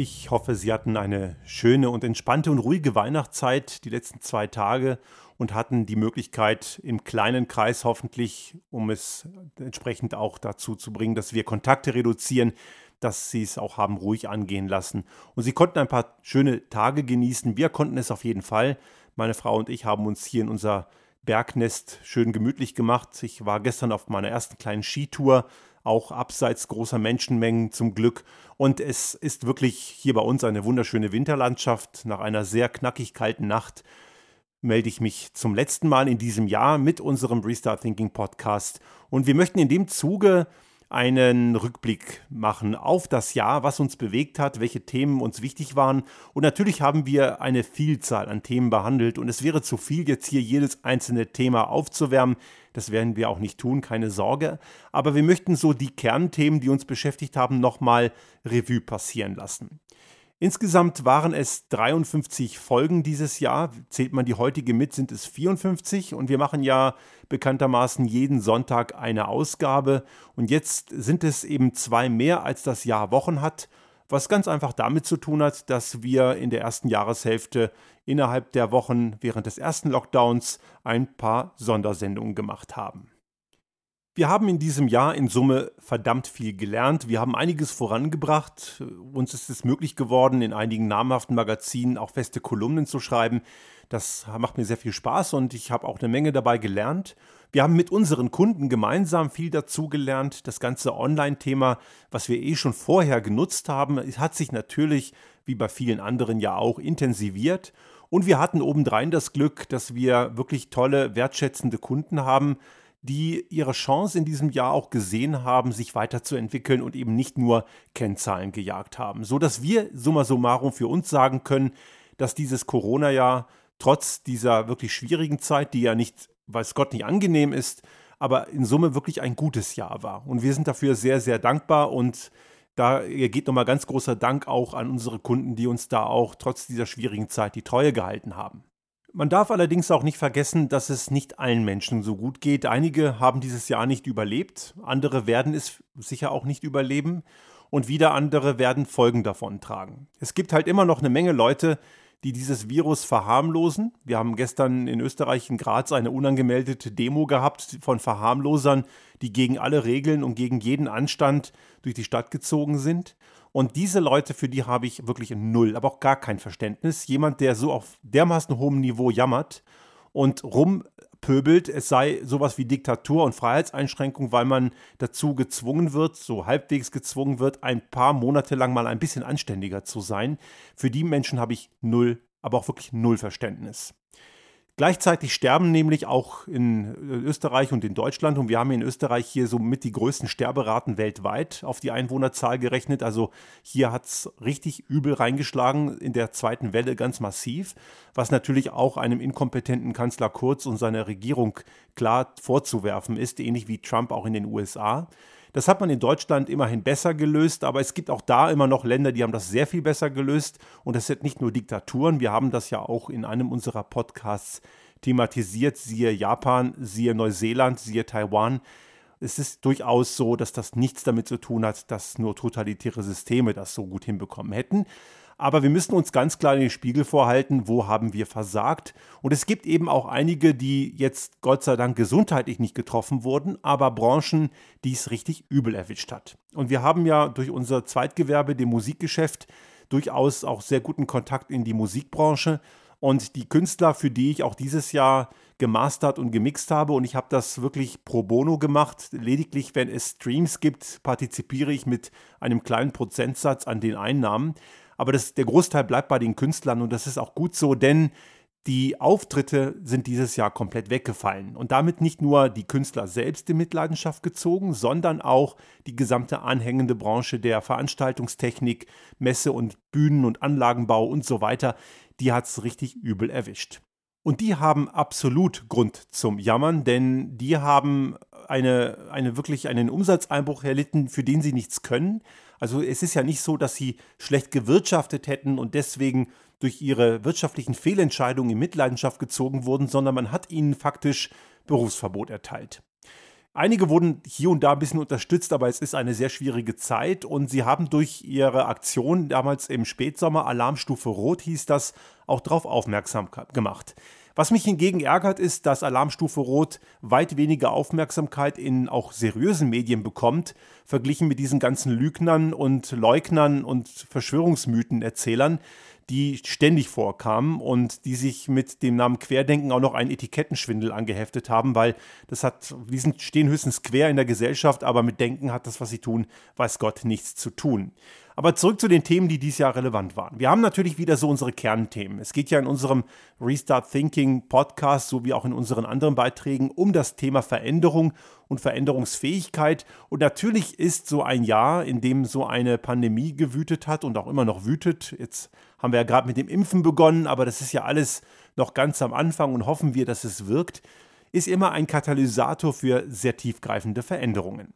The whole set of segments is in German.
Ich hoffe, Sie hatten eine schöne und entspannte und ruhige Weihnachtszeit die letzten zwei Tage und hatten die Möglichkeit im kleinen Kreis hoffentlich, um es entsprechend auch dazu zu bringen, dass wir Kontakte reduzieren, dass Sie es auch haben ruhig angehen lassen. Und Sie konnten ein paar schöne Tage genießen. Wir konnten es auf jeden Fall. Meine Frau und ich haben uns hier in unser Bergnest schön gemütlich gemacht. Ich war gestern auf meiner ersten kleinen Skitour auch abseits großer Menschenmengen zum Glück. Und es ist wirklich hier bei uns eine wunderschöne Winterlandschaft. Nach einer sehr knackig kalten Nacht melde ich mich zum letzten Mal in diesem Jahr mit unserem Restart Thinking Podcast. Und wir möchten in dem Zuge einen Rückblick machen auf das Jahr, was uns bewegt hat, welche Themen uns wichtig waren. Und natürlich haben wir eine Vielzahl an Themen behandelt und es wäre zu viel, jetzt hier jedes einzelne Thema aufzuwärmen. Das werden wir auch nicht tun, keine Sorge. Aber wir möchten so die Kernthemen, die uns beschäftigt haben, nochmal Revue passieren lassen. Insgesamt waren es 53 Folgen dieses Jahr. Zählt man die heutige mit, sind es 54. Und wir machen ja bekanntermaßen jeden Sonntag eine Ausgabe. Und jetzt sind es eben zwei mehr, als das Jahr Wochen hat. Was ganz einfach damit zu tun hat, dass wir in der ersten Jahreshälfte innerhalb der Wochen während des ersten Lockdowns ein paar Sondersendungen gemacht haben. Wir haben in diesem Jahr in Summe verdammt viel gelernt. Wir haben einiges vorangebracht. Uns ist es möglich geworden, in einigen namhaften Magazinen auch feste Kolumnen zu schreiben. Das macht mir sehr viel Spaß und ich habe auch eine Menge dabei gelernt. Wir haben mit unseren Kunden gemeinsam viel dazu gelernt. Das ganze Online-Thema, was wir eh schon vorher genutzt haben, hat sich natürlich, wie bei vielen anderen ja auch, intensiviert. Und wir hatten obendrein das Glück, dass wir wirklich tolle, wertschätzende Kunden haben, die ihre Chance in diesem Jahr auch gesehen haben, sich weiterzuentwickeln und eben nicht nur Kennzahlen gejagt haben. So dass wir summa summarum für uns sagen können, dass dieses Corona-Jahr trotz dieser wirklich schwierigen Zeit, die ja nicht, weiß Gott, nicht angenehm ist, aber in Summe wirklich ein gutes Jahr war. Und wir sind dafür sehr, sehr dankbar und da geht nochmal ganz großer Dank auch an unsere Kunden, die uns da auch trotz dieser schwierigen Zeit die Treue gehalten haben. Man darf allerdings auch nicht vergessen, dass es nicht allen Menschen so gut geht. Einige haben dieses Jahr nicht überlebt, andere werden es sicher auch nicht überleben und wieder andere werden Folgen davon tragen. Es gibt halt immer noch eine Menge Leute, die dieses Virus verharmlosen. Wir haben gestern in Österreich in Graz eine unangemeldete Demo gehabt von Verharmlosern, die gegen alle Regeln und gegen jeden Anstand durch die Stadt gezogen sind. Und diese Leute, für die habe ich wirklich null, aber auch gar kein Verständnis. Jemand, der so auf dermaßen hohem Niveau jammert und rumpöbelt, es sei sowas wie Diktatur und Freiheitseinschränkung, weil man dazu gezwungen wird, so halbwegs gezwungen wird, ein paar Monate lang mal ein bisschen anständiger zu sein. Für die Menschen habe ich null, aber auch wirklich null Verständnis. Gleichzeitig sterben nämlich auch in äh, Österreich und in Deutschland, und wir haben in Österreich hier somit die größten Sterberaten weltweit auf die Einwohnerzahl gerechnet. Also hier hat es richtig übel reingeschlagen in der zweiten Welle ganz massiv, was natürlich auch einem inkompetenten Kanzler Kurz und seiner Regierung klar vorzuwerfen ist, ähnlich wie Trump auch in den USA. Das hat man in Deutschland immerhin besser gelöst, aber es gibt auch da immer noch Länder, die haben das sehr viel besser gelöst. Und es sind nicht nur Diktaturen, wir haben das ja auch in einem unserer Podcasts thematisiert, siehe Japan, siehe Neuseeland, siehe Taiwan. Es ist durchaus so, dass das nichts damit zu tun hat, dass nur totalitäre Systeme das so gut hinbekommen hätten. Aber wir müssen uns ganz klar in den Spiegel vorhalten, wo haben wir versagt. Und es gibt eben auch einige, die jetzt Gott sei Dank gesundheitlich nicht getroffen wurden, aber Branchen, die es richtig übel erwischt hat. Und wir haben ja durch unser Zweitgewerbe, dem Musikgeschäft, durchaus auch sehr guten Kontakt in die Musikbranche. Und die Künstler, für die ich auch dieses Jahr gemastert und gemixt habe, und ich habe das wirklich pro bono gemacht, lediglich wenn es Streams gibt, partizipiere ich mit einem kleinen Prozentsatz an den Einnahmen. Aber das, der Großteil bleibt bei den Künstlern und das ist auch gut so, denn die Auftritte sind dieses Jahr komplett weggefallen und damit nicht nur die Künstler selbst in Mitleidenschaft gezogen, sondern auch die gesamte anhängende Branche der Veranstaltungstechnik, Messe und Bühnen und Anlagenbau und so weiter, die hat es richtig übel erwischt. Und die haben absolut Grund zum Jammern, denn die haben eine, eine wirklich einen Umsatzeinbruch erlitten, für den sie nichts können. Also es ist ja nicht so, dass sie schlecht gewirtschaftet hätten und deswegen durch ihre wirtschaftlichen Fehlentscheidungen in Mitleidenschaft gezogen wurden, sondern man hat ihnen faktisch Berufsverbot erteilt. Einige wurden hier und da ein bisschen unterstützt, aber es ist eine sehr schwierige Zeit und sie haben durch ihre Aktion damals im Spätsommer, Alarmstufe Rot hieß das, auch darauf aufmerksam gemacht. Was mich hingegen ärgert, ist, dass Alarmstufe Rot weit weniger Aufmerksamkeit in auch seriösen Medien bekommt, verglichen mit diesen ganzen Lügnern und Leugnern und Verschwörungsmythenerzählern, die ständig vorkamen und die sich mit dem Namen Querdenken auch noch einen Etikettenschwindel angeheftet haben, weil das hat, die stehen höchstens quer in der Gesellschaft, aber mit Denken hat das, was sie tun, weiß Gott nichts zu tun. Aber zurück zu den Themen, die dieses Jahr relevant waren. Wir haben natürlich wieder so unsere Kernthemen. Es geht ja in unserem Restart Thinking Podcast sowie auch in unseren anderen Beiträgen um das Thema Veränderung und Veränderungsfähigkeit. Und natürlich ist so ein Jahr, in dem so eine Pandemie gewütet hat und auch immer noch wütet. Jetzt haben wir ja gerade mit dem Impfen begonnen, aber das ist ja alles noch ganz am Anfang und hoffen wir, dass es wirkt, ist immer ein Katalysator für sehr tiefgreifende Veränderungen.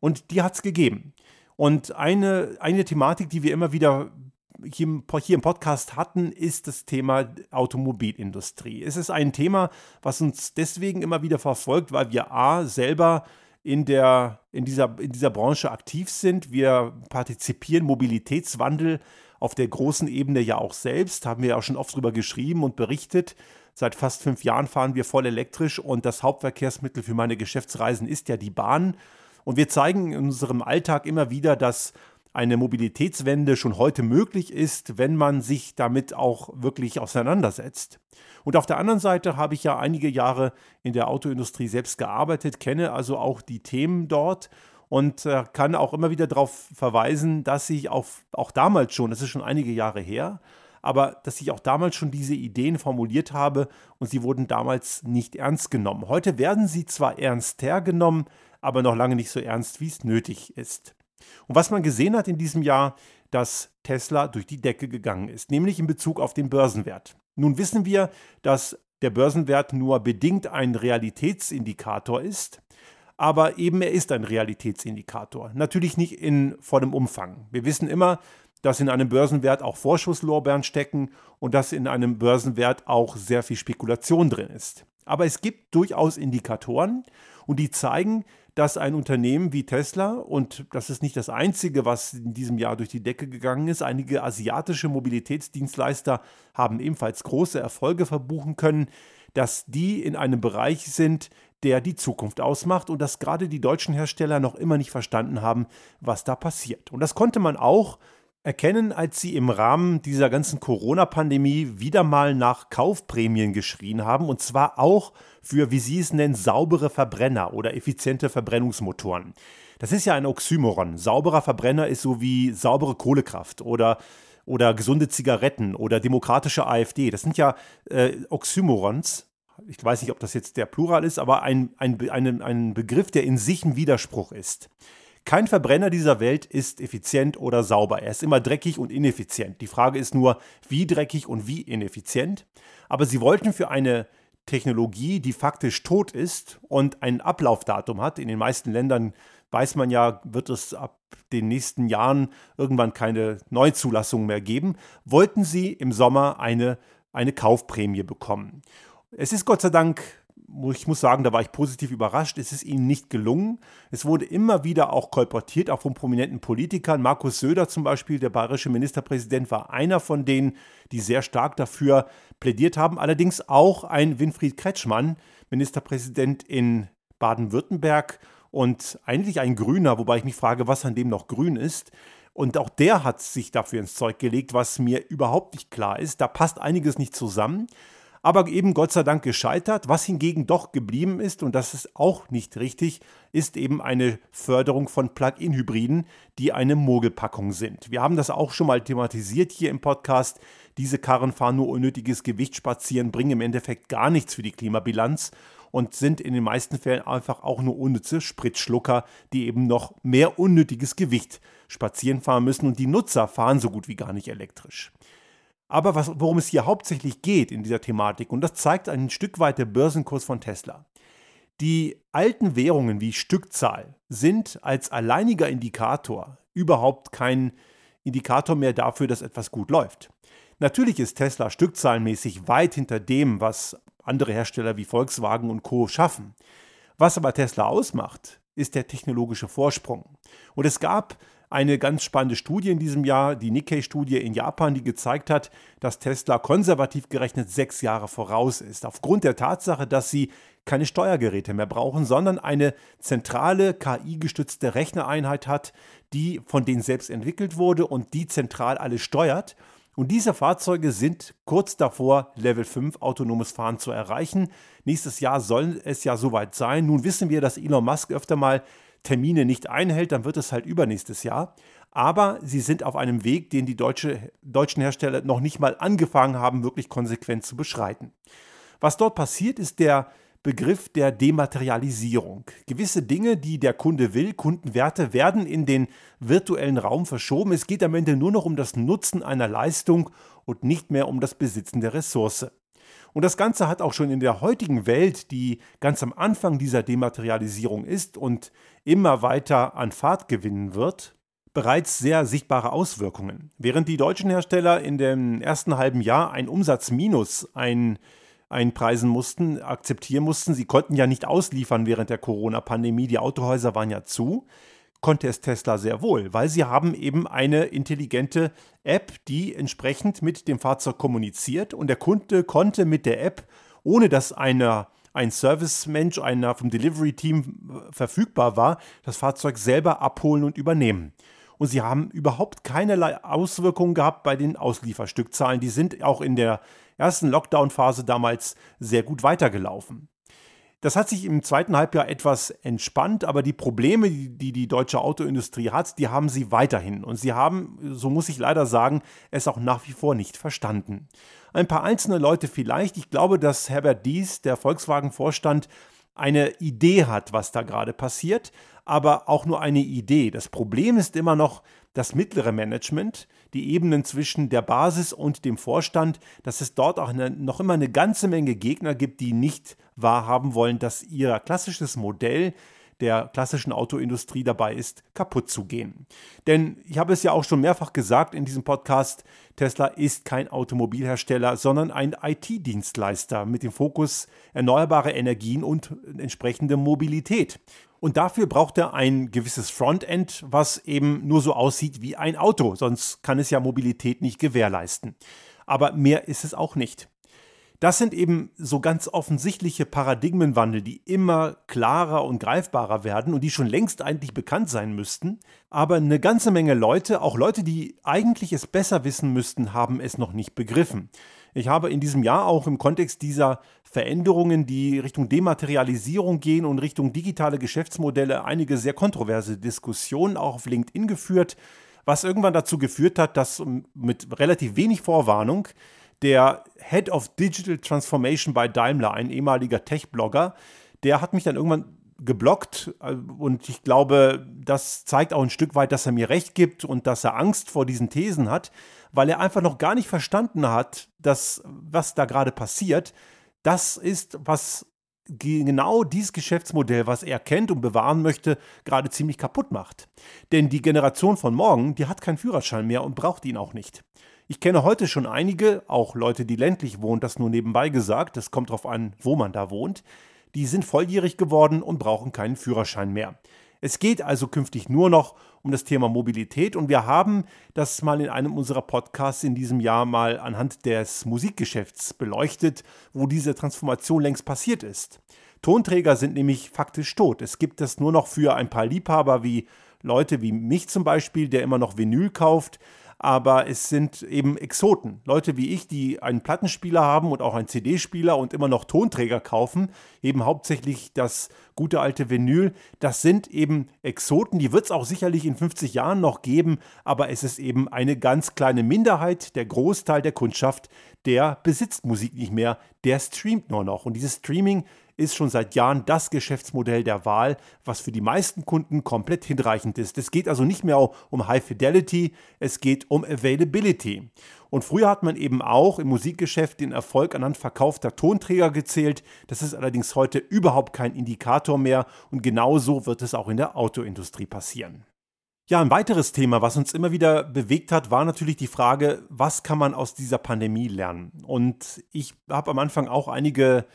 Und die hat es gegeben. Und eine, eine Thematik, die wir immer wieder hier im, hier im Podcast hatten, ist das Thema Automobilindustrie. Es ist ein Thema, was uns deswegen immer wieder verfolgt, weil wir A selber in, der, in, dieser, in dieser Branche aktiv sind. Wir partizipieren Mobilitätswandel auf der großen Ebene ja auch selbst, haben wir ja auch schon oft darüber geschrieben und berichtet. Seit fast fünf Jahren fahren wir voll elektrisch und das Hauptverkehrsmittel für meine Geschäftsreisen ist ja die Bahn. Und wir zeigen in unserem Alltag immer wieder, dass eine Mobilitätswende schon heute möglich ist, wenn man sich damit auch wirklich auseinandersetzt. Und auf der anderen Seite habe ich ja einige Jahre in der Autoindustrie selbst gearbeitet, kenne also auch die Themen dort und äh, kann auch immer wieder darauf verweisen, dass ich auf, auch damals schon, das ist schon einige Jahre her, aber dass ich auch damals schon diese Ideen formuliert habe und sie wurden damals nicht ernst genommen. Heute werden sie zwar ernster genommen, aber noch lange nicht so ernst, wie es nötig ist. Und was man gesehen hat in diesem Jahr, dass Tesla durch die Decke gegangen ist, nämlich in Bezug auf den Börsenwert. Nun wissen wir, dass der Börsenwert nur bedingt ein Realitätsindikator ist, aber eben er ist ein Realitätsindikator. Natürlich nicht in vollem Umfang. Wir wissen immer, dass in einem Börsenwert auch Vorschusslorbeeren stecken und dass in einem Börsenwert auch sehr viel Spekulation drin ist. Aber es gibt durchaus Indikatoren und die zeigen, dass ein Unternehmen wie Tesla, und das ist nicht das einzige, was in diesem Jahr durch die Decke gegangen ist, einige asiatische Mobilitätsdienstleister haben ebenfalls große Erfolge verbuchen können, dass die in einem Bereich sind, der die Zukunft ausmacht und dass gerade die deutschen Hersteller noch immer nicht verstanden haben, was da passiert. Und das konnte man auch erkennen, als sie im Rahmen dieser ganzen Corona-Pandemie wieder mal nach Kaufprämien geschrien haben, und zwar auch für, wie sie es nennen, saubere Verbrenner oder effiziente Verbrennungsmotoren. Das ist ja ein Oxymoron. Sauberer Verbrenner ist so wie saubere Kohlekraft oder oder gesunde Zigaretten oder demokratische AfD. Das sind ja äh, Oxymorons. Ich weiß nicht, ob das jetzt der Plural ist, aber ein, ein, ein, ein Begriff, der in sich ein Widerspruch ist. Kein Verbrenner dieser Welt ist effizient oder sauber. Er ist immer dreckig und ineffizient. Die Frage ist nur, wie dreckig und wie ineffizient. Aber sie wollten für eine Technologie, die faktisch tot ist und ein Ablaufdatum hat, in den meisten Ländern weiß man ja, wird es ab den nächsten Jahren irgendwann keine Neuzulassung mehr geben, wollten sie im Sommer eine, eine Kaufprämie bekommen. Es ist Gott sei Dank ich muss sagen, da war ich positiv überrascht. Es ist ihnen nicht gelungen. Es wurde immer wieder auch kolportiert, auch von prominenten Politikern. Markus Söder zum Beispiel, der bayerische Ministerpräsident, war einer von denen, die sehr stark dafür plädiert haben. Allerdings auch ein Winfried Kretschmann, Ministerpräsident in Baden-Württemberg und eigentlich ein Grüner, wobei ich mich frage, was an dem noch grün ist. Und auch der hat sich dafür ins Zeug gelegt, was mir überhaupt nicht klar ist. Da passt einiges nicht zusammen aber eben Gott sei Dank gescheitert. Was hingegen doch geblieben ist, und das ist auch nicht richtig, ist eben eine Förderung von Plug-in-Hybriden, die eine Mogelpackung sind. Wir haben das auch schon mal thematisiert hier im Podcast. Diese Karren fahren nur unnötiges Gewicht spazieren, bringen im Endeffekt gar nichts für die Klimabilanz und sind in den meisten Fällen einfach auch nur unnütze Spritschlucker, die eben noch mehr unnötiges Gewicht spazieren fahren müssen und die Nutzer fahren so gut wie gar nicht elektrisch. Aber was, worum es hier hauptsächlich geht in dieser Thematik, und das zeigt ein Stück weit der Börsenkurs von Tesla. Die alten Währungen wie Stückzahl sind als alleiniger Indikator überhaupt kein Indikator mehr dafür, dass etwas gut läuft. Natürlich ist Tesla stückzahlenmäßig weit hinter dem, was andere Hersteller wie Volkswagen und Co schaffen. Was aber Tesla ausmacht, ist der technologische Vorsprung. Und es gab eine ganz spannende Studie in diesem Jahr, die Nikkei-Studie in Japan, die gezeigt hat, dass Tesla konservativ gerechnet sechs Jahre voraus ist. Aufgrund der Tatsache, dass sie keine Steuergeräte mehr brauchen, sondern eine zentrale KI-gestützte Rechnereinheit hat, die von denen selbst entwickelt wurde und die zentral alles steuert. Und diese Fahrzeuge sind kurz davor, Level 5 autonomes Fahren zu erreichen. Nächstes Jahr soll es ja soweit sein. Nun wissen wir, dass Elon Musk öfter mal Termine nicht einhält, dann wird es halt übernächstes Jahr. Aber sie sind auf einem Weg, den die deutsche, deutschen Hersteller noch nicht mal angefangen haben, wirklich konsequent zu beschreiten. Was dort passiert, ist der Begriff der Dematerialisierung. Gewisse Dinge, die der Kunde will, Kundenwerte, werden in den virtuellen Raum verschoben. Es geht am Ende nur noch um das Nutzen einer Leistung und nicht mehr um das Besitzen der Ressource. Und das Ganze hat auch schon in der heutigen Welt, die ganz am Anfang dieser Dematerialisierung ist und immer weiter an Fahrt gewinnen wird, bereits sehr sichtbare Auswirkungen. Während die deutschen Hersteller in dem ersten halben Jahr ein Umsatzminus ein, einpreisen mussten, akzeptieren mussten, sie konnten ja nicht ausliefern während der Corona-Pandemie, die Autohäuser waren ja zu, konnte es Tesla sehr wohl, weil sie haben eben eine intelligente App, die entsprechend mit dem Fahrzeug kommuniziert und der Kunde konnte mit der App, ohne dass einer ein Servicemensch, einer vom Delivery-Team verfügbar war, das Fahrzeug selber abholen und übernehmen. Und sie haben überhaupt keinerlei Auswirkungen gehabt bei den Auslieferstückzahlen. Die sind auch in der ersten Lockdown-Phase damals sehr gut weitergelaufen. Das hat sich im zweiten Halbjahr etwas entspannt, aber die Probleme, die die deutsche Autoindustrie hat, die haben sie weiterhin. Und sie haben, so muss ich leider sagen, es auch nach wie vor nicht verstanden. Ein paar einzelne Leute vielleicht. Ich glaube, dass Herbert Dies, der Volkswagen-Vorstand, eine Idee hat, was da gerade passiert, aber auch nur eine Idee. Das Problem ist immer noch das mittlere Management, die Ebenen zwischen der Basis und dem Vorstand, dass es dort auch eine, noch immer eine ganze Menge Gegner gibt, die nicht wahrhaben wollen, dass ihr klassisches Modell der klassischen Autoindustrie dabei ist, kaputt zu gehen. Denn ich habe es ja auch schon mehrfach gesagt in diesem Podcast, Tesla ist kein Automobilhersteller, sondern ein IT-Dienstleister mit dem Fokus erneuerbare Energien und entsprechende Mobilität. Und dafür braucht er ein gewisses Frontend, was eben nur so aussieht wie ein Auto, sonst kann es ja Mobilität nicht gewährleisten. Aber mehr ist es auch nicht. Das sind eben so ganz offensichtliche Paradigmenwandel, die immer klarer und greifbarer werden und die schon längst eigentlich bekannt sein müssten. Aber eine ganze Menge Leute, auch Leute, die eigentlich es besser wissen müssten, haben es noch nicht begriffen. Ich habe in diesem Jahr auch im Kontext dieser Veränderungen, die Richtung Dematerialisierung gehen und Richtung digitale Geschäftsmodelle, einige sehr kontroverse Diskussionen auch auf LinkedIn geführt, was irgendwann dazu geführt hat, dass mit relativ wenig Vorwarnung der Head of Digital Transformation bei Daimler, ein ehemaliger Tech-Blogger, der hat mich dann irgendwann geblockt äh, und ich glaube, das zeigt auch ein Stück weit, dass er mir recht gibt und dass er Angst vor diesen Thesen hat, weil er einfach noch gar nicht verstanden hat, dass was da gerade passiert, das ist, was genau dieses Geschäftsmodell, was er kennt und bewahren möchte, gerade ziemlich kaputt macht. Denn die Generation von morgen, die hat keinen Führerschein mehr und braucht ihn auch nicht. Ich kenne heute schon einige, auch Leute, die ländlich wohnen, das nur nebenbei gesagt, das kommt darauf an, wo man da wohnt, die sind volljährig geworden und brauchen keinen Führerschein mehr. Es geht also künftig nur noch um das Thema Mobilität und wir haben das mal in einem unserer Podcasts in diesem Jahr mal anhand des Musikgeschäfts beleuchtet, wo diese Transformation längst passiert ist. Tonträger sind nämlich faktisch tot. Es gibt es nur noch für ein paar Liebhaber wie Leute wie mich zum Beispiel, der immer noch Vinyl kauft, aber es sind eben Exoten. Leute wie ich, die einen Plattenspieler haben und auch einen CD-Spieler und immer noch Tonträger kaufen, eben hauptsächlich das gute alte Vinyl, das sind eben Exoten, die wird es auch sicherlich in 50 Jahren noch geben, aber es ist eben eine ganz kleine Minderheit, der Großteil der Kundschaft, der besitzt Musik nicht mehr, der streamt nur noch. Und dieses Streaming ist schon seit Jahren das Geschäftsmodell der Wahl, was für die meisten Kunden komplett hinreichend ist. Es geht also nicht mehr um High Fidelity, es geht um Availability. Und früher hat man eben auch im Musikgeschäft den Erfolg anhand verkaufter Tonträger gezählt. Das ist allerdings heute überhaupt kein Indikator mehr und genauso wird es auch in der Autoindustrie passieren. Ja, ein weiteres Thema, was uns immer wieder bewegt hat, war natürlich die Frage, was kann man aus dieser Pandemie lernen? Und ich habe am Anfang auch einige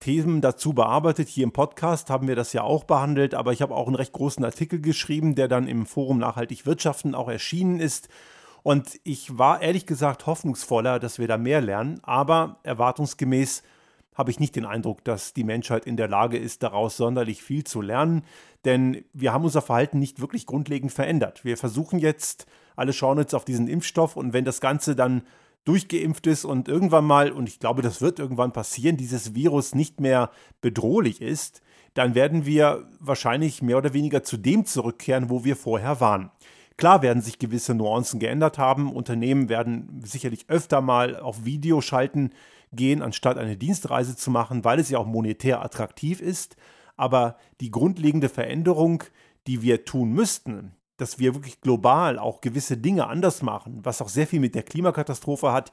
Themen dazu bearbeitet. Hier im Podcast haben wir das ja auch behandelt, aber ich habe auch einen recht großen Artikel geschrieben, der dann im Forum Nachhaltig Wirtschaften auch erschienen ist. Und ich war ehrlich gesagt hoffnungsvoller, dass wir da mehr lernen, aber erwartungsgemäß habe ich nicht den Eindruck, dass die Menschheit in der Lage ist, daraus sonderlich viel zu lernen, denn wir haben unser Verhalten nicht wirklich grundlegend verändert. Wir versuchen jetzt, alle schauen jetzt auf diesen Impfstoff und wenn das Ganze dann durchgeimpft ist und irgendwann mal, und ich glaube, das wird irgendwann passieren, dieses Virus nicht mehr bedrohlich ist, dann werden wir wahrscheinlich mehr oder weniger zu dem zurückkehren, wo wir vorher waren. Klar werden sich gewisse Nuancen geändert haben. Unternehmen werden sicherlich öfter mal auf Video schalten gehen, anstatt eine Dienstreise zu machen, weil es ja auch monetär attraktiv ist. Aber die grundlegende Veränderung, die wir tun müssten, dass wir wirklich global auch gewisse Dinge anders machen, was auch sehr viel mit der Klimakatastrophe hat,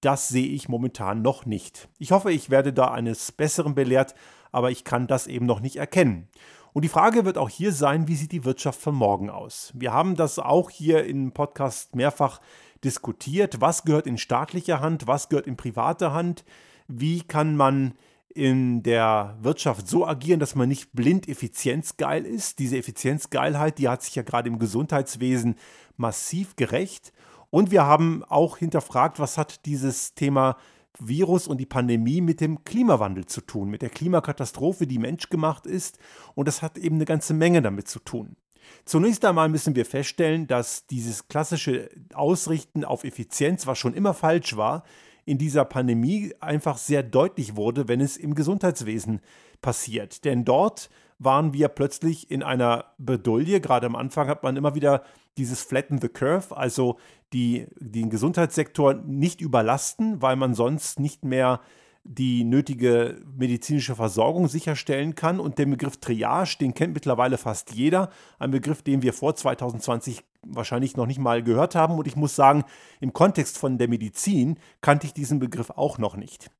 das sehe ich momentan noch nicht. Ich hoffe, ich werde da eines Besseren belehrt, aber ich kann das eben noch nicht erkennen. Und die Frage wird auch hier sein, wie sieht die Wirtschaft von morgen aus? Wir haben das auch hier im Podcast mehrfach diskutiert. Was gehört in staatliche Hand? Was gehört in private Hand? Wie kann man in der Wirtschaft so agieren, dass man nicht blind effizienzgeil ist. Diese Effizienzgeilheit, die hat sich ja gerade im Gesundheitswesen massiv gerecht. Und wir haben auch hinterfragt, was hat dieses Thema Virus und die Pandemie mit dem Klimawandel zu tun, mit der Klimakatastrophe, die menschgemacht ist. Und das hat eben eine ganze Menge damit zu tun. Zunächst einmal müssen wir feststellen, dass dieses klassische Ausrichten auf Effizienz, was schon immer falsch war, in dieser Pandemie einfach sehr deutlich wurde, wenn es im Gesundheitswesen passiert. Denn dort waren wir plötzlich in einer Bedulie. Gerade am Anfang hat man immer wieder dieses Flatten the Curve, also die, den Gesundheitssektor nicht überlasten, weil man sonst nicht mehr die nötige medizinische Versorgung sicherstellen kann. Und der Begriff Triage, den kennt mittlerweile fast jeder. Ein Begriff, den wir vor 2020 wahrscheinlich noch nicht mal gehört haben. Und ich muss sagen, im Kontext von der Medizin kannte ich diesen Begriff auch noch nicht.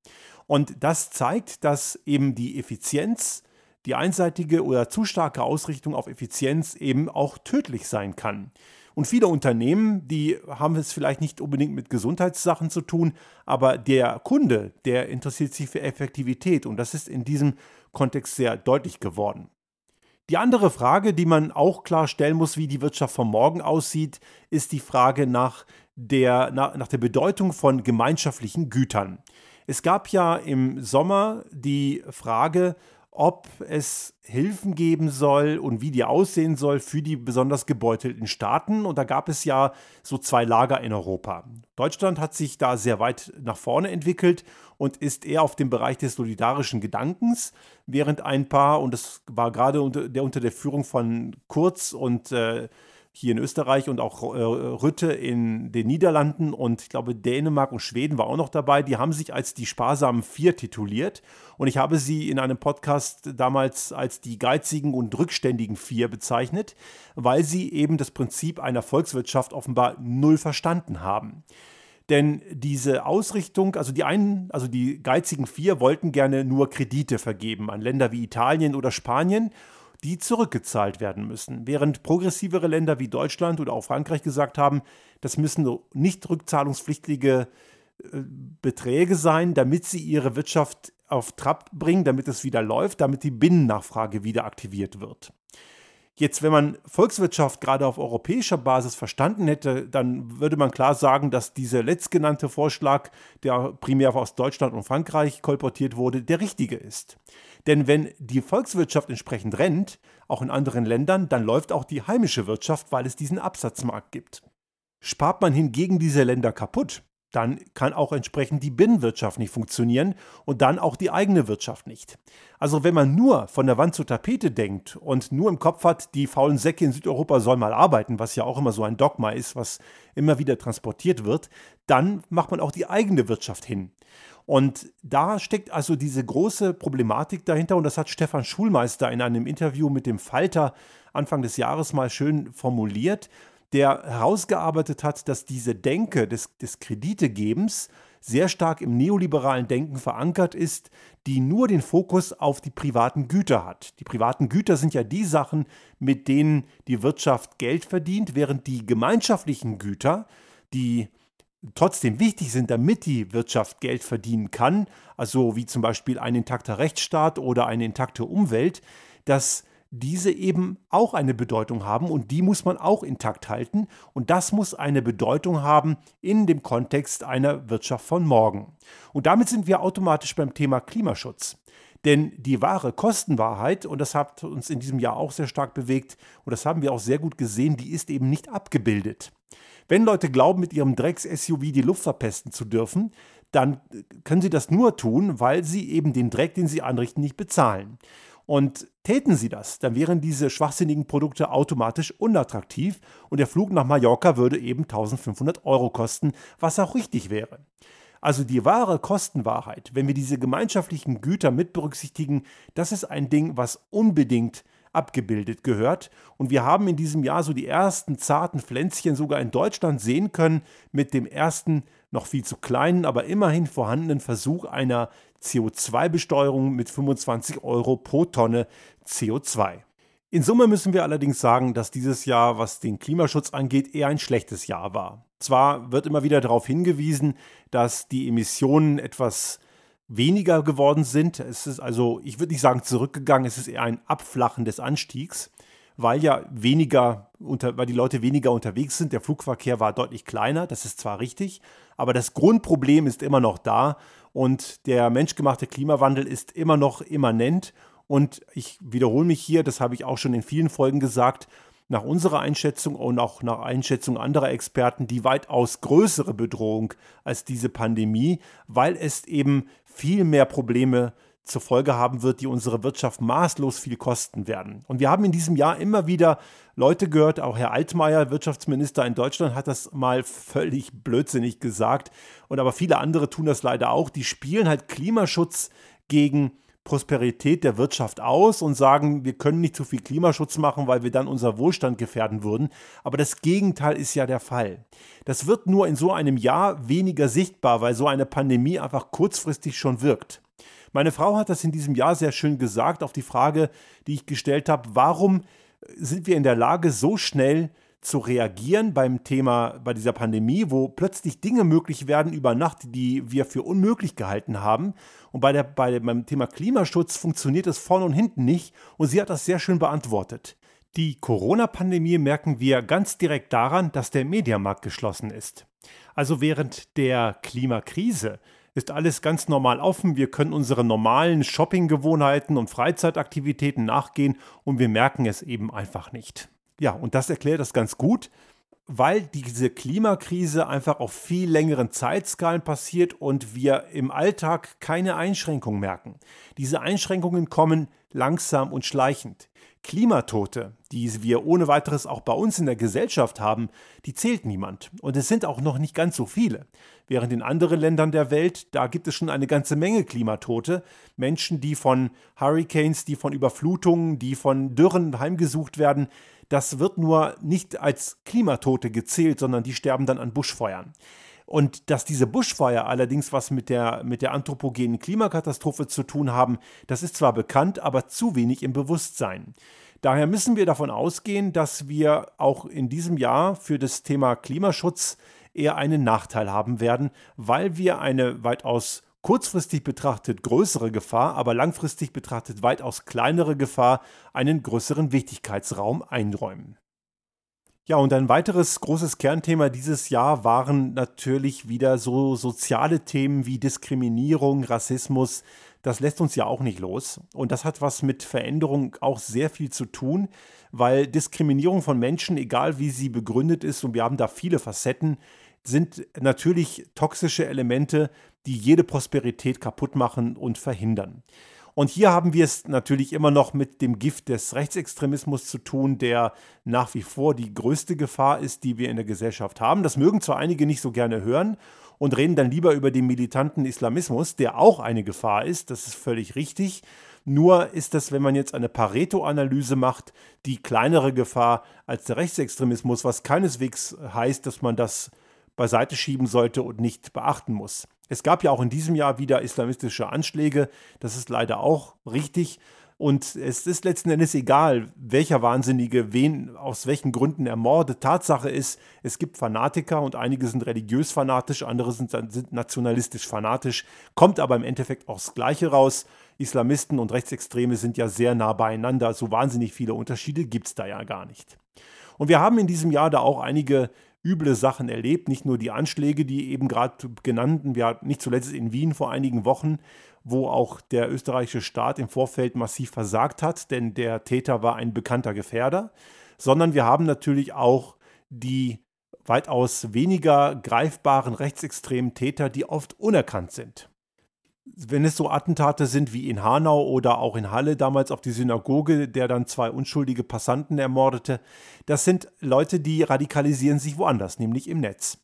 Und das zeigt, dass eben die Effizienz, die einseitige oder zu starke Ausrichtung auf Effizienz eben auch tödlich sein kann. Und viele Unternehmen, die haben es vielleicht nicht unbedingt mit Gesundheitssachen zu tun, aber der Kunde, der interessiert sich für Effektivität und das ist in diesem Kontext sehr deutlich geworden. Die andere Frage, die man auch klar stellen muss, wie die Wirtschaft von morgen aussieht, ist die Frage nach der, nach, nach der Bedeutung von gemeinschaftlichen Gütern. Es gab ja im Sommer die Frage, ob es Hilfen geben soll und wie die aussehen soll für die besonders gebeutelten Staaten. Und da gab es ja so zwei Lager in Europa. Deutschland hat sich da sehr weit nach vorne entwickelt und ist eher auf dem Bereich des solidarischen Gedankens, während ein paar, und das war gerade unter der, unter der Führung von Kurz und äh, hier in Österreich und auch äh, Rütte in den Niederlanden und ich glaube Dänemark und Schweden war auch noch dabei. Die haben sich als die sparsamen Vier tituliert und ich habe sie in einem Podcast damals als die geizigen und rückständigen Vier bezeichnet, weil sie eben das Prinzip einer Volkswirtschaft offenbar null verstanden haben. Denn diese Ausrichtung, also die einen, also die geizigen Vier wollten gerne nur Kredite vergeben an Länder wie Italien oder Spanien die zurückgezahlt werden müssen. Während progressivere Länder wie Deutschland oder auch Frankreich gesagt haben, das müssen nicht rückzahlungspflichtige äh, Beträge sein, damit sie ihre Wirtschaft auf Trab bringen, damit es wieder läuft, damit die Binnennachfrage wieder aktiviert wird. Jetzt, wenn man Volkswirtschaft gerade auf europäischer Basis verstanden hätte, dann würde man klar sagen, dass dieser letztgenannte Vorschlag, der primär aus Deutschland und Frankreich kolportiert wurde, der richtige ist. Denn wenn die Volkswirtschaft entsprechend rennt, auch in anderen Ländern, dann läuft auch die heimische Wirtschaft, weil es diesen Absatzmarkt gibt. Spart man hingegen diese Länder kaputt, dann kann auch entsprechend die Binnenwirtschaft nicht funktionieren und dann auch die eigene Wirtschaft nicht. Also wenn man nur von der Wand zur Tapete denkt und nur im Kopf hat, die faulen Säcke in Südeuropa sollen mal arbeiten, was ja auch immer so ein Dogma ist, was immer wieder transportiert wird, dann macht man auch die eigene Wirtschaft hin. Und da steckt also diese große Problematik dahinter und das hat Stefan Schulmeister in einem Interview mit dem Falter Anfang des Jahres mal schön formuliert, der herausgearbeitet hat, dass diese Denke des, des Kreditegebens sehr stark im neoliberalen Denken verankert ist, die nur den Fokus auf die privaten Güter hat. Die privaten Güter sind ja die Sachen, mit denen die Wirtschaft Geld verdient, während die gemeinschaftlichen Güter, die trotzdem wichtig sind, damit die Wirtschaft Geld verdienen kann, also wie zum Beispiel ein intakter Rechtsstaat oder eine intakte Umwelt, dass diese eben auch eine Bedeutung haben und die muss man auch intakt halten und das muss eine Bedeutung haben in dem Kontext einer Wirtschaft von morgen. Und damit sind wir automatisch beim Thema Klimaschutz. Denn die wahre Kostenwahrheit, und das hat uns in diesem Jahr auch sehr stark bewegt, und das haben wir auch sehr gut gesehen, die ist eben nicht abgebildet. Wenn Leute glauben, mit ihrem Drecks-SUV die Luft verpesten zu dürfen, dann können sie das nur tun, weil sie eben den Dreck, den sie anrichten, nicht bezahlen. Und täten sie das, dann wären diese schwachsinnigen Produkte automatisch unattraktiv und der Flug nach Mallorca würde eben 1500 Euro kosten, was auch richtig wäre. Also die wahre Kostenwahrheit, wenn wir diese gemeinschaftlichen Güter mit berücksichtigen, das ist ein Ding, was unbedingt abgebildet gehört. Und wir haben in diesem Jahr so die ersten zarten Pflänzchen sogar in Deutschland sehen können mit dem ersten noch viel zu kleinen, aber immerhin vorhandenen Versuch einer CO2-Besteuerung mit 25 Euro pro Tonne CO2. In Summe müssen wir allerdings sagen, dass dieses Jahr, was den Klimaschutz angeht, eher ein schlechtes Jahr war. Zwar wird immer wieder darauf hingewiesen, dass die Emissionen etwas weniger geworden sind. Es ist also, ich würde nicht sagen zurückgegangen, es ist eher ein Abflachen des Anstiegs, weil ja weniger, unter, weil die Leute weniger unterwegs sind. Der Flugverkehr war deutlich kleiner, das ist zwar richtig, aber das Grundproblem ist immer noch da und der menschgemachte Klimawandel ist immer noch immanent. Und ich wiederhole mich hier, das habe ich auch schon in vielen Folgen gesagt, nach unserer Einschätzung und auch nach Einschätzung anderer Experten die weitaus größere Bedrohung als diese Pandemie, weil es eben viel mehr Probleme zur Folge haben wird, die unsere Wirtschaft maßlos viel kosten werden. Und wir haben in diesem Jahr immer wieder Leute gehört, auch Herr Altmaier, Wirtschaftsminister in Deutschland, hat das mal völlig blödsinnig gesagt. Und aber viele andere tun das leider auch. Die spielen halt Klimaschutz gegen Prosperität der Wirtschaft aus und sagen, wir können nicht zu viel Klimaschutz machen, weil wir dann unser Wohlstand gefährden würden. Aber das Gegenteil ist ja der Fall. Das wird nur in so einem Jahr weniger sichtbar, weil so eine Pandemie einfach kurzfristig schon wirkt. Meine Frau hat das in diesem Jahr sehr schön gesagt auf die Frage, die ich gestellt habe, warum sind wir in der Lage, so schnell zu reagieren beim Thema, bei dieser Pandemie, wo plötzlich Dinge möglich werden über Nacht, die wir für unmöglich gehalten haben. Und bei der, bei, beim Thema Klimaschutz funktioniert es vorne und hinten nicht. Und sie hat das sehr schön beantwortet. Die Corona-Pandemie merken wir ganz direkt daran, dass der Mediamarkt geschlossen ist. Also während der Klimakrise ist alles ganz normal offen. Wir können unseren normalen Shoppinggewohnheiten und Freizeitaktivitäten nachgehen und wir merken es eben einfach nicht. Ja, und das erklärt das ganz gut, weil diese Klimakrise einfach auf viel längeren Zeitskalen passiert und wir im Alltag keine Einschränkungen merken. Diese Einschränkungen kommen langsam und schleichend. Klimatote, die wir ohne weiteres auch bei uns in der Gesellschaft haben, die zählt niemand. Und es sind auch noch nicht ganz so viele. Während in anderen Ländern der Welt, da gibt es schon eine ganze Menge Klimatote. Menschen, die von Hurricanes, die von Überflutungen, die von Dürren heimgesucht werden, das wird nur nicht als Klimatote gezählt, sondern die sterben dann an Buschfeuern. Und dass diese Buschfeuer allerdings was mit der, mit der anthropogenen Klimakatastrophe zu tun haben, das ist zwar bekannt, aber zu wenig im Bewusstsein. Daher müssen wir davon ausgehen, dass wir auch in diesem Jahr für das Thema Klimaschutz eher einen Nachteil haben werden, weil wir eine weitaus kurzfristig betrachtet größere Gefahr, aber langfristig betrachtet weitaus kleinere Gefahr einen größeren Wichtigkeitsraum einräumen. Ja, und ein weiteres großes Kernthema dieses Jahr waren natürlich wieder so soziale Themen wie Diskriminierung, Rassismus. Das lässt uns ja auch nicht los. Und das hat was mit Veränderung auch sehr viel zu tun, weil Diskriminierung von Menschen, egal wie sie begründet ist, und wir haben da viele Facetten, sind natürlich toxische Elemente, die jede Prosperität kaputt machen und verhindern. Und hier haben wir es natürlich immer noch mit dem Gift des Rechtsextremismus zu tun, der nach wie vor die größte Gefahr ist, die wir in der Gesellschaft haben. Das mögen zwar einige nicht so gerne hören und reden dann lieber über den militanten Islamismus, der auch eine Gefahr ist, das ist völlig richtig. Nur ist das, wenn man jetzt eine Pareto-Analyse macht, die kleinere Gefahr als der Rechtsextremismus, was keineswegs heißt, dass man das beiseite schieben sollte und nicht beachten muss. Es gab ja auch in diesem Jahr wieder islamistische Anschläge, das ist leider auch richtig. Und es ist letzten Endes egal, welcher Wahnsinnige wen aus welchen Gründen ermordet. Tatsache ist, es gibt Fanatiker und einige sind religiös fanatisch, andere sind, sind nationalistisch fanatisch. Kommt aber im Endeffekt auch das Gleiche raus. Islamisten und Rechtsextreme sind ja sehr nah beieinander. So wahnsinnig viele Unterschiede gibt es da ja gar nicht. Und wir haben in diesem Jahr da auch einige üble Sachen erlebt, nicht nur die Anschläge, die eben gerade genannten, wir hatten nicht zuletzt in Wien vor einigen Wochen, wo auch der österreichische Staat im Vorfeld massiv versagt hat, denn der Täter war ein bekannter Gefährder, sondern wir haben natürlich auch die weitaus weniger greifbaren rechtsextremen Täter, die oft unerkannt sind wenn es so Attentate sind wie in Hanau oder auch in Halle damals auf die Synagoge, der dann zwei unschuldige Passanten ermordete, das sind Leute, die radikalisieren sich woanders, nämlich im Netz.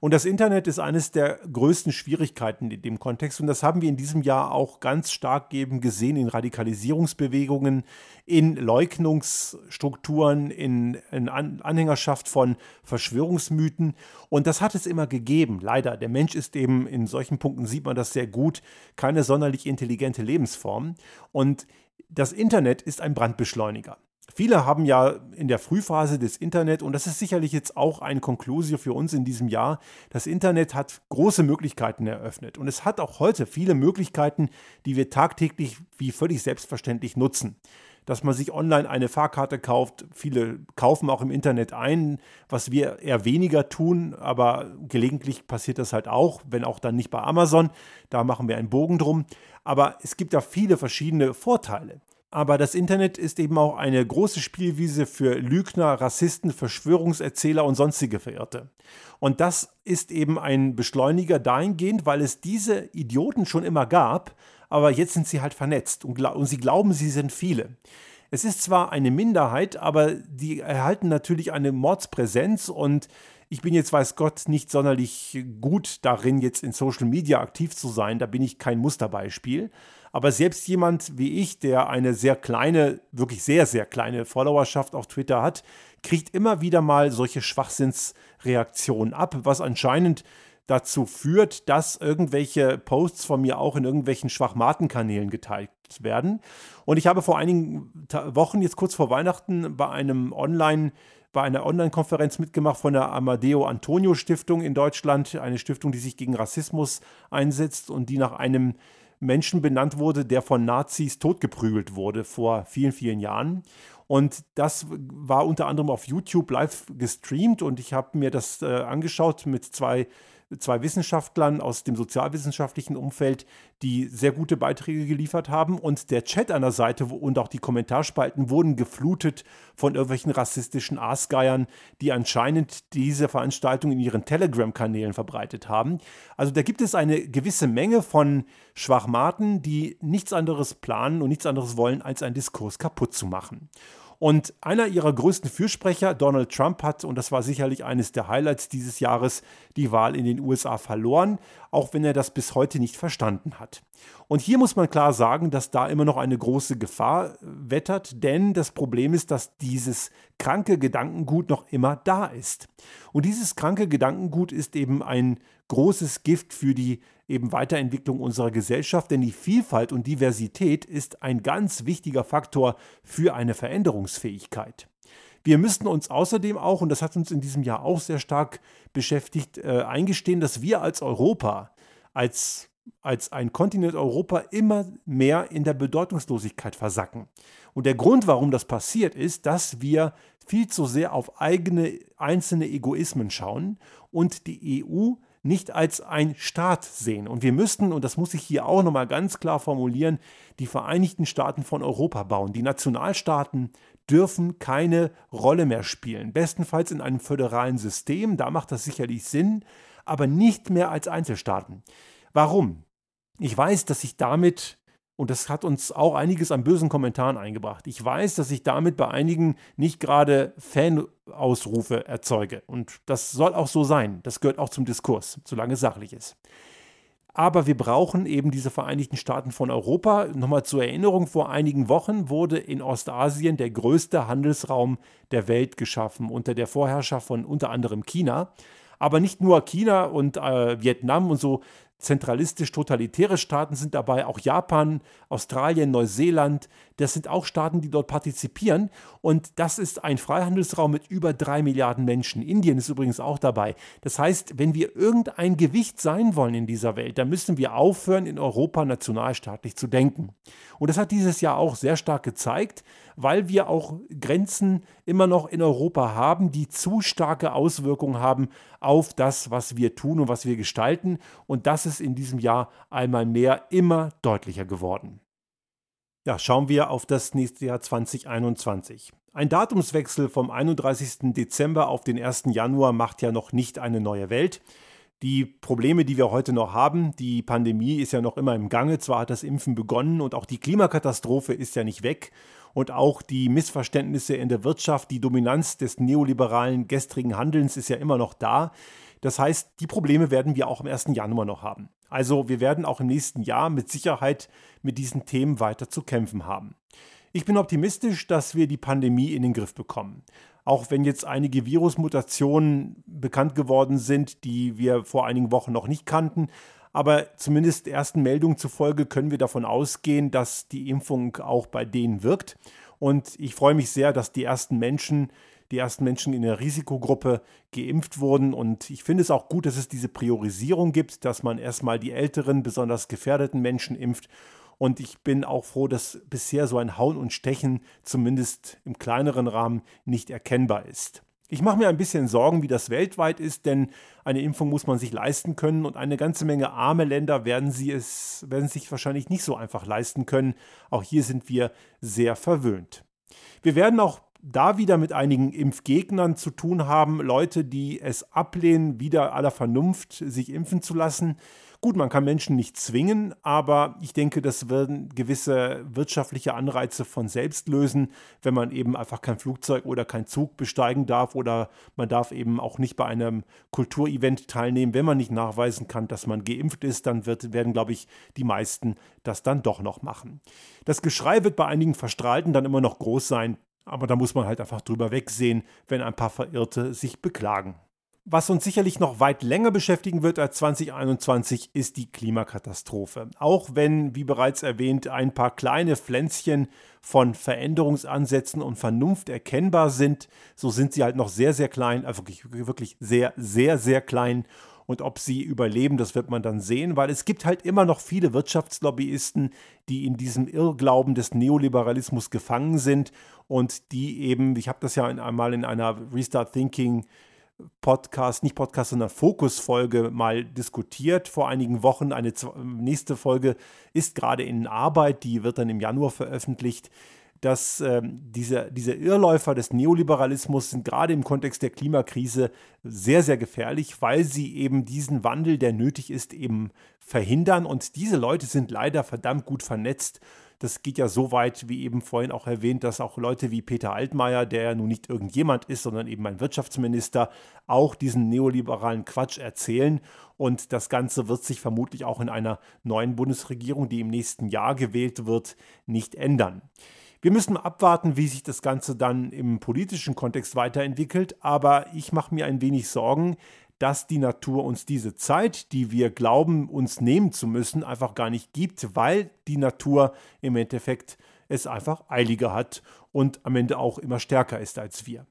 Und das Internet ist eines der größten Schwierigkeiten in dem Kontext. Und das haben wir in diesem Jahr auch ganz stark eben gesehen in Radikalisierungsbewegungen, in Leugnungsstrukturen, in, in Anhängerschaft von Verschwörungsmythen. Und das hat es immer gegeben. Leider, der Mensch ist eben in solchen Punkten, sieht man das sehr gut, keine sonderlich intelligente Lebensform. Und das Internet ist ein Brandbeschleuniger. Viele haben ja in der Frühphase des Internet, und das ist sicherlich jetzt auch ein Konklusio für uns in diesem Jahr, das Internet hat große Möglichkeiten eröffnet. Und es hat auch heute viele Möglichkeiten, die wir tagtäglich wie völlig selbstverständlich nutzen. Dass man sich online eine Fahrkarte kauft, viele kaufen auch im Internet ein, was wir eher weniger tun, aber gelegentlich passiert das halt auch, wenn auch dann nicht bei Amazon, da machen wir einen Bogen drum. Aber es gibt da viele verschiedene Vorteile. Aber das Internet ist eben auch eine große Spielwiese für Lügner, Rassisten, Verschwörungserzähler und sonstige Verirrte. Und das ist eben ein Beschleuniger dahingehend, weil es diese Idioten schon immer gab, aber jetzt sind sie halt vernetzt und, und sie glauben, sie sind viele. Es ist zwar eine Minderheit, aber die erhalten natürlich eine Mordspräsenz und ich bin jetzt, weiß Gott, nicht sonderlich gut darin, jetzt in Social Media aktiv zu sein. Da bin ich kein Musterbeispiel. Aber selbst jemand wie ich, der eine sehr kleine, wirklich sehr, sehr kleine Followerschaft auf Twitter hat, kriegt immer wieder mal solche Schwachsinnsreaktionen ab, was anscheinend dazu führt, dass irgendwelche Posts von mir auch in irgendwelchen Schwachmatenkanälen geteilt werden. Und ich habe vor einigen Wochen, jetzt kurz vor Weihnachten, bei einem Online- bei einer Online-Konferenz mitgemacht von der Amadeo Antonio Stiftung in Deutschland, eine Stiftung, die sich gegen Rassismus einsetzt und die nach einem Menschen benannt wurde, der von Nazis totgeprügelt wurde vor vielen, vielen Jahren. Und das war unter anderem auf YouTube live gestreamt und ich habe mir das äh, angeschaut mit zwei zwei Wissenschaftlern aus dem sozialwissenschaftlichen Umfeld, die sehr gute Beiträge geliefert haben. Und der Chat an der Seite und auch die Kommentarspalten wurden geflutet von irgendwelchen rassistischen Aasgeiern, die anscheinend diese Veranstaltung in ihren Telegram-Kanälen verbreitet haben. Also da gibt es eine gewisse Menge von Schwachmaten, die nichts anderes planen und nichts anderes wollen, als einen Diskurs kaputt zu machen. Und einer ihrer größten Fürsprecher, Donald Trump, hat, und das war sicherlich eines der Highlights dieses Jahres, die Wahl in den USA verloren, auch wenn er das bis heute nicht verstanden hat. Und hier muss man klar sagen, dass da immer noch eine große Gefahr wettert, denn das Problem ist, dass dieses kranke Gedankengut noch immer da ist. Und dieses kranke Gedankengut ist eben ein großes Gift für die eben Weiterentwicklung unserer Gesellschaft, denn die Vielfalt und Diversität ist ein ganz wichtiger Faktor für eine Veränderungsfähigkeit. Wir müssten uns außerdem auch, und das hat uns in diesem Jahr auch sehr stark beschäftigt, äh, eingestehen, dass wir als Europa, als, als ein Kontinent Europa immer mehr in der Bedeutungslosigkeit versacken. Und der Grund, warum das passiert, ist, dass wir viel zu sehr auf eigene einzelne Egoismen schauen und die EU nicht als ein Staat sehen. Und wir müssten, und das muss ich hier auch nochmal ganz klar formulieren, die Vereinigten Staaten von Europa bauen. Die Nationalstaaten dürfen keine Rolle mehr spielen. Bestenfalls in einem föderalen System, da macht das sicherlich Sinn, aber nicht mehr als Einzelstaaten. Warum? Ich weiß, dass ich damit und das hat uns auch einiges an bösen Kommentaren eingebracht. Ich weiß, dass ich damit bei einigen nicht gerade Fanausrufe erzeuge. Und das soll auch so sein. Das gehört auch zum Diskurs, solange es sachlich ist. Aber wir brauchen eben diese Vereinigten Staaten von Europa. Nochmal zur Erinnerung, vor einigen Wochen wurde in Ostasien der größte Handelsraum der Welt geschaffen, unter der Vorherrschaft von unter anderem China. Aber nicht nur China und äh, Vietnam und so zentralistisch-totalitäre Staaten sind dabei, auch Japan, Australien, Neuseeland, Das sind auch Staaten, die dort partizipieren. Und das ist ein Freihandelsraum mit über drei Milliarden Menschen. Indien ist übrigens auch dabei. Das heißt, wenn wir irgendein Gewicht sein wollen in dieser Welt, dann müssen wir aufhören, in Europa nationalstaatlich zu denken. Und das hat dieses Jahr auch sehr stark gezeigt, weil wir auch Grenzen immer noch in Europa haben, die zu starke Auswirkungen haben auf das, was wir tun und was wir gestalten. Und das ist in diesem Jahr einmal mehr immer deutlicher geworden. Ja, schauen wir auf das nächste Jahr 2021. Ein Datumswechsel vom 31. Dezember auf den 1. Januar macht ja noch nicht eine neue Welt. Die Probleme, die wir heute noch haben, die Pandemie ist ja noch immer im Gange. Zwar hat das Impfen begonnen und auch die Klimakatastrophe ist ja nicht weg. Und auch die Missverständnisse in der Wirtschaft, die Dominanz des neoliberalen gestrigen Handelns ist ja immer noch da. Das heißt, die Probleme werden wir auch am 1. Januar noch haben. Also wir werden auch im nächsten Jahr mit Sicherheit mit diesen Themen weiter zu kämpfen haben. Ich bin optimistisch, dass wir die Pandemie in den Griff bekommen. Auch wenn jetzt einige Virusmutationen bekannt geworden sind, die wir vor einigen Wochen noch nicht kannten. Aber zumindest ersten Meldungen zufolge können wir davon ausgehen, dass die Impfung auch bei denen wirkt. Und ich freue mich sehr, dass die ersten Menschen die ersten Menschen in der Risikogruppe geimpft wurden. Und ich finde es auch gut, dass es diese Priorisierung gibt, dass man erstmal die älteren, besonders gefährdeten Menschen impft. Und ich bin auch froh, dass bisher so ein Hauen und Stechen zumindest im kleineren Rahmen nicht erkennbar ist. Ich mache mir ein bisschen Sorgen, wie das weltweit ist, denn eine Impfung muss man sich leisten können und eine ganze Menge arme Länder werden sie es werden sich wahrscheinlich nicht so einfach leisten können. Auch hier sind wir sehr verwöhnt. Wir werden auch da wieder mit einigen Impfgegnern zu tun haben, Leute, die es ablehnen, wieder aller Vernunft sich impfen zu lassen. Gut, man kann Menschen nicht zwingen, aber ich denke, das werden gewisse wirtschaftliche Anreize von selbst lösen, wenn man eben einfach kein Flugzeug oder kein Zug besteigen darf oder man darf eben auch nicht bei einem Kulturevent teilnehmen. Wenn man nicht nachweisen kann, dass man geimpft ist, dann wird, werden, glaube ich, die meisten das dann doch noch machen. Das Geschrei wird bei einigen Verstrahlten dann immer noch groß sein. Aber da muss man halt einfach drüber wegsehen, wenn ein paar Verirrte sich beklagen. Was uns sicherlich noch weit länger beschäftigen wird als 2021, ist die Klimakatastrophe. Auch wenn, wie bereits erwähnt, ein paar kleine Pflänzchen von Veränderungsansätzen und Vernunft erkennbar sind, so sind sie halt noch sehr, sehr klein, also wirklich, wirklich sehr, sehr, sehr klein und ob sie überleben, das wird man dann sehen, weil es gibt halt immer noch viele Wirtschaftslobbyisten, die in diesem Irrglauben des Neoliberalismus gefangen sind und die eben, ich habe das ja einmal in einer Restart Thinking Podcast, nicht Podcast, sondern Fokusfolge mal diskutiert vor einigen Wochen. Eine nächste Folge ist gerade in Arbeit, die wird dann im Januar veröffentlicht dass ähm, diese, diese Irrläufer des Neoliberalismus sind gerade im Kontext der Klimakrise sehr, sehr gefährlich, weil sie eben diesen Wandel, der nötig ist, eben verhindern. Und diese Leute sind leider verdammt gut vernetzt. Das geht ja so weit, wie eben vorhin auch erwähnt, dass auch Leute wie Peter Altmaier, der ja nun nicht irgendjemand ist, sondern eben ein Wirtschaftsminister, auch diesen neoliberalen Quatsch erzählen. Und das Ganze wird sich vermutlich auch in einer neuen Bundesregierung, die im nächsten Jahr gewählt wird, nicht ändern. Wir müssen abwarten, wie sich das Ganze dann im politischen Kontext weiterentwickelt, aber ich mache mir ein wenig Sorgen, dass die Natur uns diese Zeit, die wir glauben, uns nehmen zu müssen, einfach gar nicht gibt, weil die Natur im Endeffekt es einfach eiliger hat und am Ende auch immer stärker ist als wir.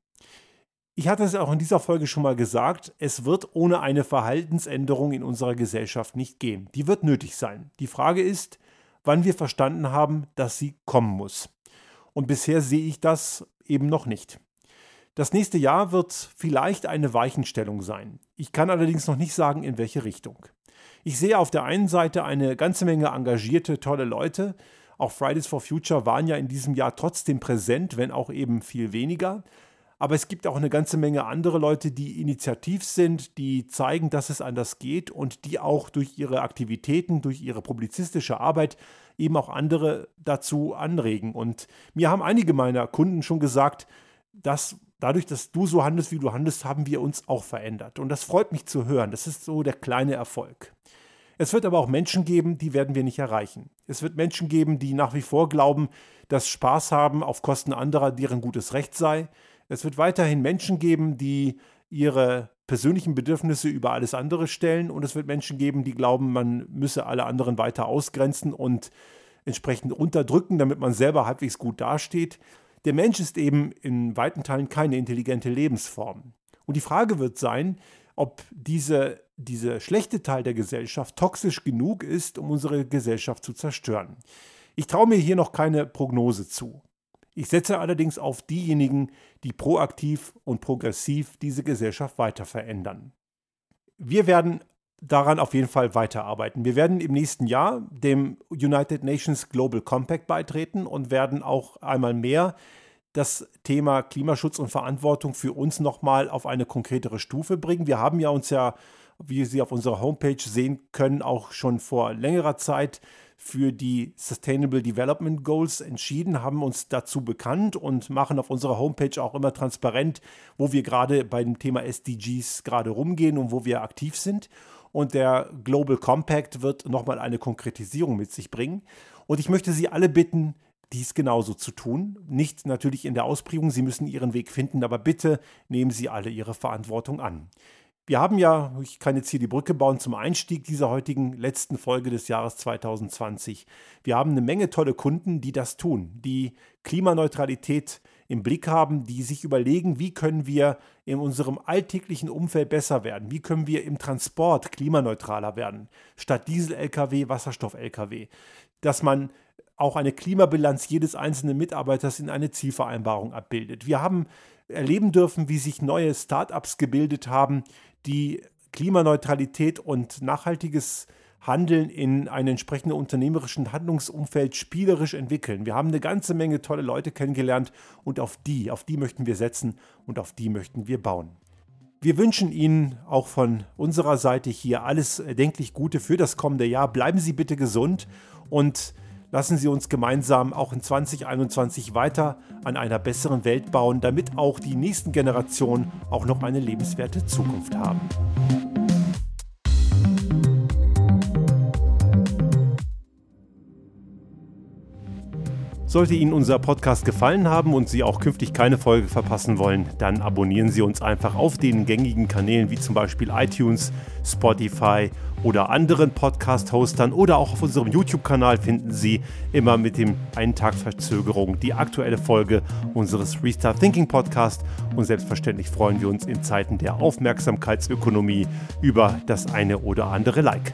Ich hatte es auch in dieser Folge schon mal gesagt, es wird ohne eine Verhaltensänderung in unserer Gesellschaft nicht gehen. Die wird nötig sein. Die Frage ist, wann wir verstanden haben, dass sie kommen muss. Und bisher sehe ich das eben noch nicht. Das nächste Jahr wird vielleicht eine Weichenstellung sein. Ich kann allerdings noch nicht sagen, in welche Richtung. Ich sehe auf der einen Seite eine ganze Menge engagierte, tolle Leute. Auch Fridays for Future waren ja in diesem Jahr trotzdem präsent, wenn auch eben viel weniger. Aber es gibt auch eine ganze Menge andere Leute, die initiativ sind, die zeigen, dass es anders geht und die auch durch ihre Aktivitäten, durch ihre publizistische Arbeit eben auch andere dazu anregen. Und mir haben einige meiner Kunden schon gesagt, dass dadurch, dass du so handelst, wie du handelst, haben wir uns auch verändert. Und das freut mich zu hören. Das ist so der kleine Erfolg. Es wird aber auch Menschen geben, die werden wir nicht erreichen. Es wird Menschen geben, die nach wie vor glauben, dass Spaß haben auf Kosten anderer deren gutes Recht sei. Es wird weiterhin Menschen geben, die ihre persönlichen Bedürfnisse über alles andere stellen und es wird Menschen geben, die glauben, man müsse alle anderen weiter ausgrenzen und entsprechend unterdrücken, damit man selber halbwegs gut dasteht. Der Mensch ist eben in weiten Teilen keine intelligente Lebensform. Und die Frage wird sein, ob diese, dieser schlechte Teil der Gesellschaft toxisch genug ist, um unsere Gesellschaft zu zerstören. Ich traue mir hier noch keine Prognose zu. Ich setze allerdings auf diejenigen, die proaktiv und progressiv diese Gesellschaft weiter verändern. Wir werden daran auf jeden Fall weiterarbeiten. Wir werden im nächsten Jahr dem United Nations Global Compact beitreten und werden auch einmal mehr das Thema Klimaschutz und Verantwortung für uns nochmal auf eine konkretere Stufe bringen. Wir haben ja uns ja, wie Sie auf unserer Homepage sehen können, auch schon vor längerer Zeit für die Sustainable Development Goals entschieden, haben uns dazu bekannt und machen auf unserer Homepage auch immer transparent, wo wir gerade bei dem Thema SDGs gerade rumgehen und wo wir aktiv sind. Und der Global Compact wird nochmal eine Konkretisierung mit sich bringen. Und ich möchte Sie alle bitten, dies genauso zu tun. Nicht natürlich in der Ausprägung, Sie müssen Ihren Weg finden, aber bitte nehmen Sie alle Ihre Verantwortung an. Wir haben ja, ich kann jetzt hier die Brücke bauen zum Einstieg dieser heutigen letzten Folge des Jahres 2020. Wir haben eine Menge tolle Kunden, die das tun, die Klimaneutralität im Blick haben, die sich überlegen, wie können wir in unserem alltäglichen Umfeld besser werden, wie können wir im Transport klimaneutraler werden, statt Diesel-Lkw, Wasserstoff-Lkw, dass man auch eine Klimabilanz jedes einzelnen Mitarbeiters in eine Zielvereinbarung abbildet. Wir haben erleben dürfen, wie sich neue Startups gebildet haben, die Klimaneutralität und nachhaltiges Handeln in einem entsprechenden unternehmerischen Handlungsumfeld spielerisch entwickeln. Wir haben eine ganze Menge tolle Leute kennengelernt und auf die, auf die möchten wir setzen und auf die möchten wir bauen. Wir wünschen Ihnen auch von unserer Seite hier alles erdenklich Gute für das kommende Jahr. Bleiben Sie bitte gesund und lassen Sie uns gemeinsam auch in 2021 weiter an einer besseren Welt bauen, damit auch die nächsten Generationen auch noch eine lebenswerte Zukunft haben. Sollte Ihnen unser Podcast gefallen haben und Sie auch künftig keine Folge verpassen wollen, dann abonnieren Sie uns einfach auf den gängigen Kanälen wie zum Beispiel iTunes, Spotify oder anderen Podcast-Hostern oder auch auf unserem YouTube-Kanal finden Sie immer mit dem einen Tag Verzögerung die aktuelle Folge unseres Restart Thinking Podcast und selbstverständlich freuen wir uns in Zeiten der Aufmerksamkeitsökonomie über das eine oder andere Like.